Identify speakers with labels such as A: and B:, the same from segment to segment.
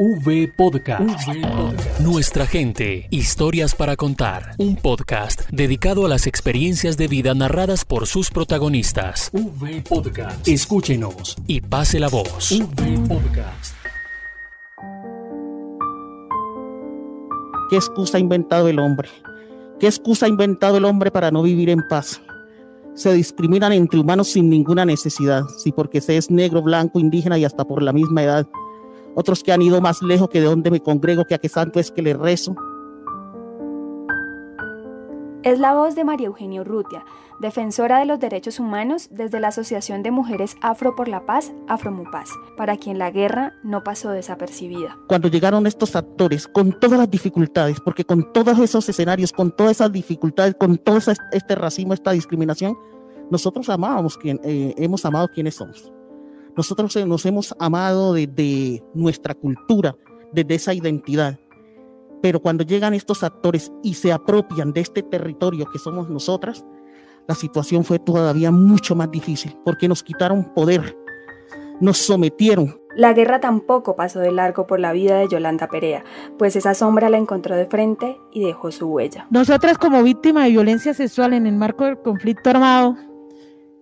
A: V Podcast. Nuestra gente, historias para contar. Un podcast dedicado a las experiencias de vida narradas por sus protagonistas. V Podcast. Escúchenos y pase la voz. V Podcast.
B: ¿Qué excusa ha inventado el hombre? ¿Qué excusa ha inventado el hombre para no vivir en paz? Se discriminan entre humanos sin ninguna necesidad, si porque se es negro, blanco, indígena y hasta por la misma edad. Otros que han ido más lejos que de donde me congrego, que a qué santo es que le rezo.
C: Es la voz de María Eugenia Urrutia, defensora de los derechos humanos desde la Asociación de Mujeres Afro por la Paz, Afromupaz, para quien la guerra no pasó desapercibida.
B: Cuando llegaron estos actores, con todas las dificultades, porque con todos esos escenarios, con todas esas dificultades, con todo este racismo, esta discriminación, nosotros amábamos quien, eh, hemos amado quienes somos. Nosotros nos hemos amado desde nuestra cultura, desde esa identidad. Pero cuando llegan estos actores y se apropian de este territorio que somos nosotras, la situación fue todavía mucho más difícil porque nos quitaron poder, nos sometieron.
C: La guerra tampoco pasó de largo por la vida de Yolanda Perea, pues esa sombra la encontró de frente y dejó su huella.
D: Nosotras como víctima de violencia sexual en el marco del conflicto armado,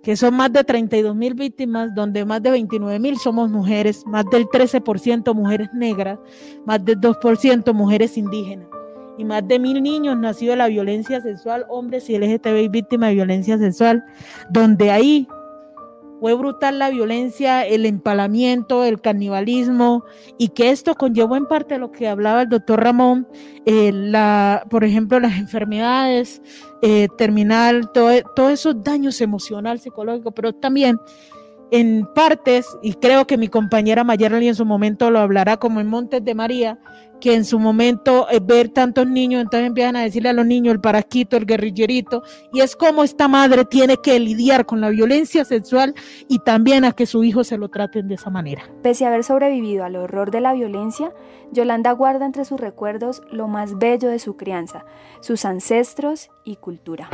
D: que son más de 32 mil víctimas, donde más de 29 mil somos mujeres, más del 13% mujeres negras, más del 2% mujeres indígenas y más de mil niños nacidos de la violencia sexual, hombres y LGTBI víctimas de violencia sexual, donde ahí fue brutal la violencia, el empalamiento, el canibalismo, y que esto conllevó en parte lo que hablaba el doctor Ramón, eh, la, por ejemplo, las enfermedades eh, terminal, todos esos daños emocional, psicológico, pero también en partes, y creo que mi compañera Mayerly en su momento lo hablará como en Montes de María, que en su momento eh, ver tantos niños, entonces empiezan a decirle a los niños el paraquito, el guerrillerito, y es como esta madre tiene que lidiar con la violencia sexual y también a que su hijo se lo traten de esa manera.
C: Pese a haber sobrevivido al horror de la violencia, Yolanda guarda entre sus recuerdos lo más bello de su crianza, sus ancestros y cultura.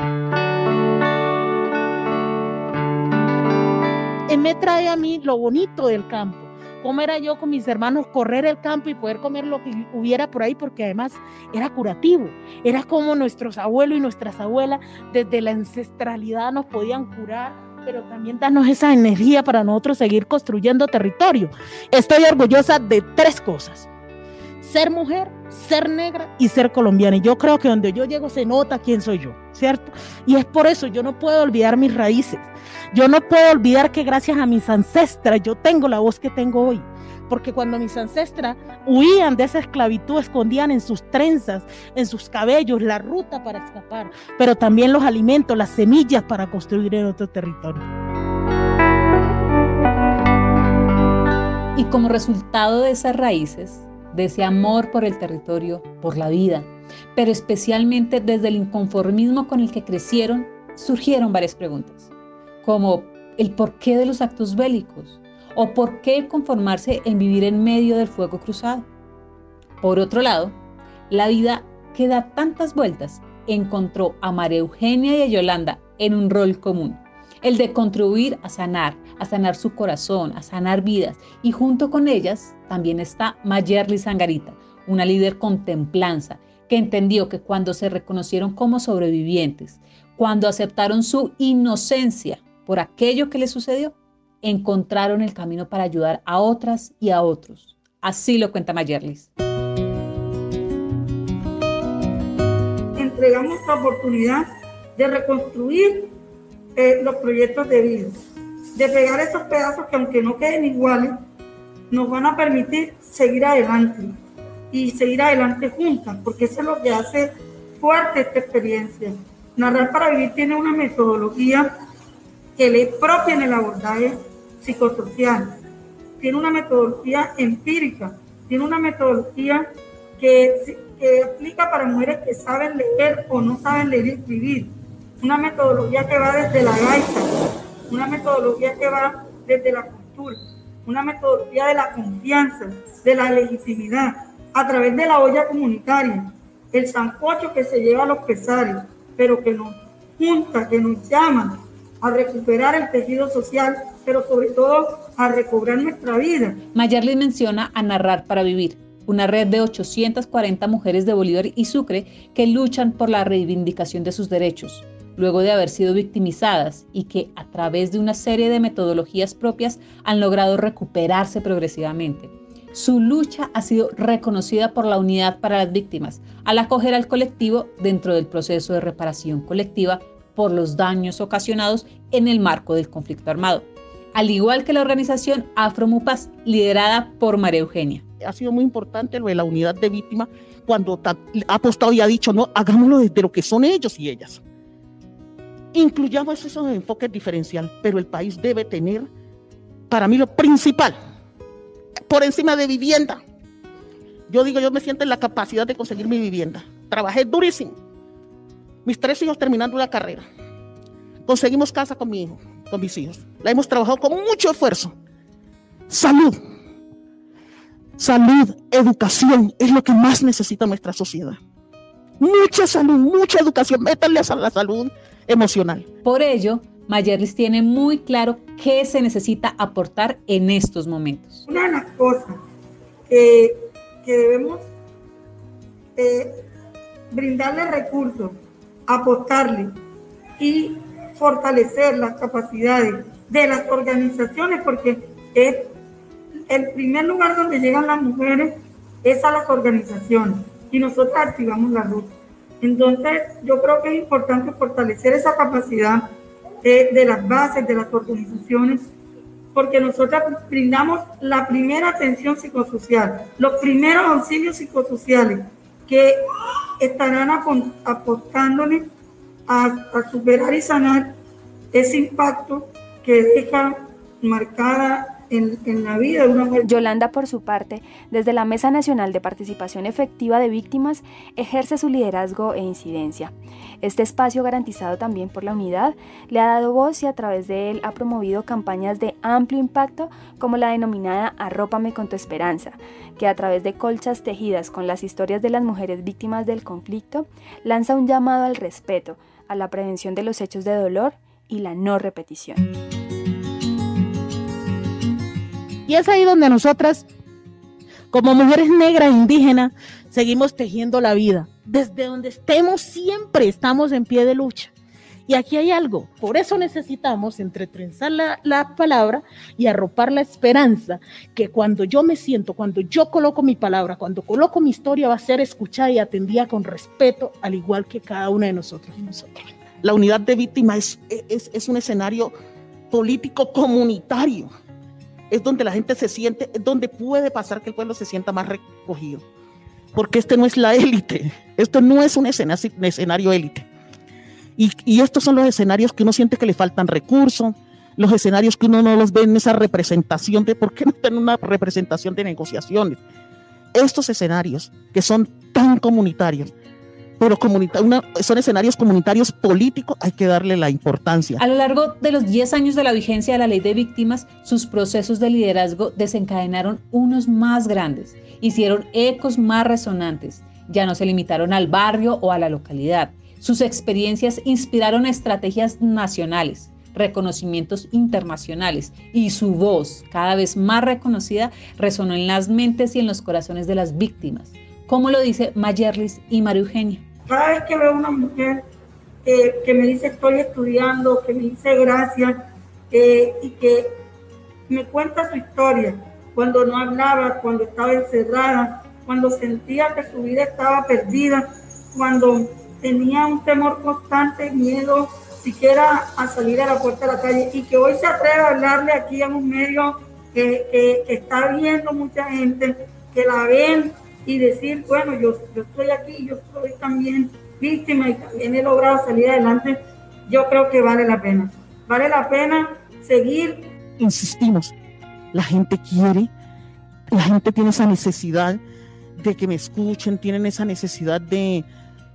D: Me trae a mí lo bonito del campo cómo era yo con mis hermanos correr el campo y poder comer lo que hubiera por ahí, porque además era curativo. Era como nuestros abuelos y nuestras abuelas desde la ancestralidad nos podían curar, pero también darnos esa energía para nosotros seguir construyendo territorio. Estoy orgullosa de tres cosas. Ser mujer, ser negra y ser colombiana. Y yo creo que donde yo llego se nota quién soy yo, ¿cierto? Y es por eso yo no puedo olvidar mis raíces. Yo no puedo olvidar que gracias a mis ancestras yo tengo la voz que tengo hoy. Porque cuando mis ancestras huían de esa esclavitud, escondían en sus trenzas, en sus cabellos, la ruta para escapar, pero también los alimentos, las semillas para construir en otro territorio.
E: Y como resultado de esas raíces, de ese amor por el territorio, por la vida, pero especialmente desde el inconformismo con el que crecieron, surgieron varias preguntas como el porqué de los actos bélicos o por qué conformarse en vivir en medio del fuego cruzado. Por otro lado, la vida que da tantas vueltas encontró a María Eugenia y a Yolanda en un rol común, el de contribuir a sanar, a sanar su corazón, a sanar vidas. Y junto con ellas también está Mayerly Sangarita, una líder con templanza, que entendió que cuando se reconocieron como sobrevivientes, cuando aceptaron su inocencia, por aquello que le sucedió, encontraron el camino para ayudar a otras y a otros. Así lo cuenta Mayerlis.
F: Entregamos la oportunidad de reconstruir eh, los proyectos de vida, de pegar esos pedazos que aunque no queden iguales, nos van a permitir seguir adelante y seguir adelante juntas, porque eso es lo que hace fuerte esta experiencia. Narrar para Vivir tiene una metodología que le es propia en el abordaje psicosocial. Tiene una metodología empírica, tiene una metodología que, que aplica para mujeres que saben leer o no saben leer y escribir. Una metodología que va desde la gaita, una metodología que va desde la cultura, una metodología de la confianza, de la legitimidad, a través de la olla comunitaria, el sancocho que se lleva a los pesares, pero que nos junta, que nos llama a recuperar el tejido social, pero sobre todo a recobrar nuestra vida.
E: Mayerly menciona a narrar para vivir, una red de 840 mujeres de Bolívar y Sucre que luchan por la reivindicación de sus derechos, luego de haber sido victimizadas y que a través de una serie de metodologías propias han logrado recuperarse progresivamente. Su lucha ha sido reconocida por la Unidad para las Víctimas al acoger al colectivo dentro del proceso de reparación colectiva por los daños ocasionados en el marco del conflicto armado, al igual que la organización Afromupas, liderada por María Eugenia.
B: Ha sido muy importante lo de la unidad de víctimas cuando ha apostado y ha dicho, no, hagámoslo desde lo que son ellos y ellas. Incluyamos esos enfoques diferencial, pero el país debe tener, para mí, lo principal, por encima de vivienda. Yo digo, yo me siento en la capacidad de conseguir mi vivienda. Trabajé durísimo. Mis tres hijos terminando la carrera. Conseguimos casa con mi hijo, con mis hijos. La hemos trabajado con mucho esfuerzo. Salud. Salud, educación es lo que más necesita nuestra sociedad. Mucha salud, mucha educación. Métanle a la salud emocional.
E: Por ello, Mayerlis tiene muy claro qué se necesita aportar en estos momentos.
F: Una de las cosas que, debemos eh, brindarle recursos, apostarle y fortalecer las capacidades de las organizaciones, porque es el primer lugar donde llegan las mujeres es a las organizaciones y nosotros activamos la ruta. Entonces, yo creo que es importante fortalecer esa capacidad de, las bases de las organizaciones, porque nosotros brindamos la primera atención psicosocial, los primeros auxilios psicosociales que estarán apostándole a, a superar y sanar ese impacto que deja marcada en, la vida de una mujer.
C: Yolanda, por su parte, desde la Mesa Nacional de Participación Efectiva de Víctimas, ejerce su liderazgo e incidencia. Este espacio, garantizado también por la unidad, le ha dado voz y a través de él ha promovido campañas de amplio impacto como la denominada Arrópame con tu esperanza, que a través de colchas tejidas con las historias de las mujeres víctimas del conflicto, lanza un llamado al respeto, a la prevención de los hechos de dolor y la no repetición.
D: Y es ahí donde nosotras, como mujeres negras indígenas, seguimos tejiendo la vida. Desde donde estemos, siempre estamos en pie de lucha. Y aquí hay algo, por eso necesitamos entretrenzar la, la, palabra y arropar la esperanza, que cuando yo me siento, cuando yo coloco mi palabra, cuando coloco mi historia, va a ser escuchada y atendida con respeto, al igual que cada una de nosotros nosotras.
B: La unidad de víctimas es, es, es un escenario político comunitario es donde la gente se siente, es donde puede pasar que el pueblo se sienta más recogido. Porque este no es la élite, esto no es un escenario, élite. Y, estos son los escenarios que uno siente que le faltan recursos, los escenarios que uno no los ve en esa representación de por qué no tiene una representación de negociaciones. Estos escenarios que son tan comunitarios, pero son escenarios comunitarios políticos, hay que darle la importancia.
E: A lo largo de los 10 años de la vigencia de la ley de víctimas, sus procesos de liderazgo desencadenaron unos más grandes, hicieron ecos más resonantes, ya no se limitaron al barrio o a la localidad. Sus experiencias inspiraron estrategias nacionales, reconocimientos internacionales y su voz, cada vez más reconocida, resonó en las mentes y en los corazones de las víctimas, como lo dice Mayerlis y María Eugenia.
F: Cada vez que veo una mujer que me dice estoy estudiando, que me dice gracias y que me cuenta su historia, cuando no hablaba, cuando estaba encerrada, cuando sentía que su vida estaba perdida, cuando tenía un temor constante, miedo siquiera a salir a la puerta de la calle y que hoy se atreve a hablarle aquí a un medio que, que, que está viendo mucha gente, que la ven y decir, bueno, yo, yo estoy aquí, yo soy también víctima y también he logrado salir adelante, yo creo que vale la pena. Vale la pena seguir.
B: Insistimos, la gente quiere, la gente tiene esa necesidad de que me escuchen, tienen esa necesidad de,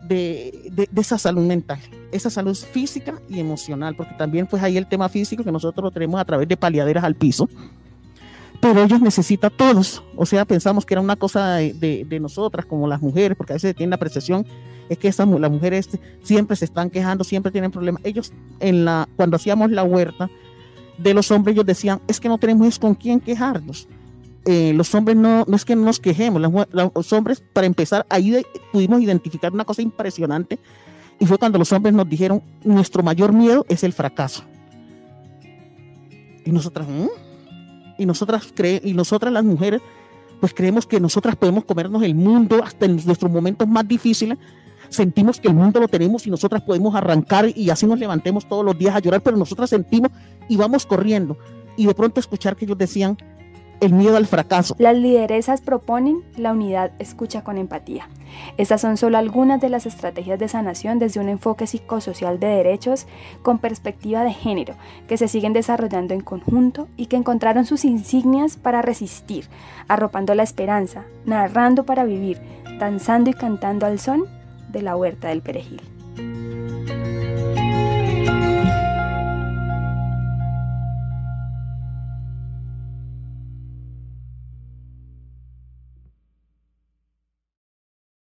B: de, de, de, esa salud mental, esa salud física y emocional, porque también pues ahí el tema físico que nosotros lo tenemos a través de paliaderas al piso, pero ellos necesitan todos. O sea, pensamos que era una cosa de, nosotras, como las mujeres, porque a veces tienen la percepción, es que esas, las mujeres siempre se están quejando, siempre tienen problemas. Ellos, en la, cuando hacíamos la huerta de los hombres, ellos decían, es que no tenemos con quién quejarnos. eh, los hombres no, no es que no nos quejemos, los hombres, para empezar, ahí pudimos identificar una cosa impresionante y fue cuando los hombres nos dijeron, nuestro mayor miedo es el fracaso. Y nosotras, ¿Mm? Y nosotras y las mujeres, pues creemos que nosotras podemos comernos el mundo hasta en nuestros momentos más difíciles. Sentimos que el mundo lo tenemos y nosotras podemos arrancar y así nos levantemos todos los días a llorar, pero nosotras sentimos y vamos corriendo. Y de pronto escuchar que ellos decían, el miedo al fracaso.
C: Las lideresas proponen la unidad escucha con empatía. Estas son solo algunas de las estrategias de sanación desde un enfoque psicosocial de derechos con perspectiva de género que se siguen desarrollando en conjunto y que encontraron sus insignias para resistir, arropando la esperanza, narrando para vivir, danzando y cantando al son de la huerta del perejil.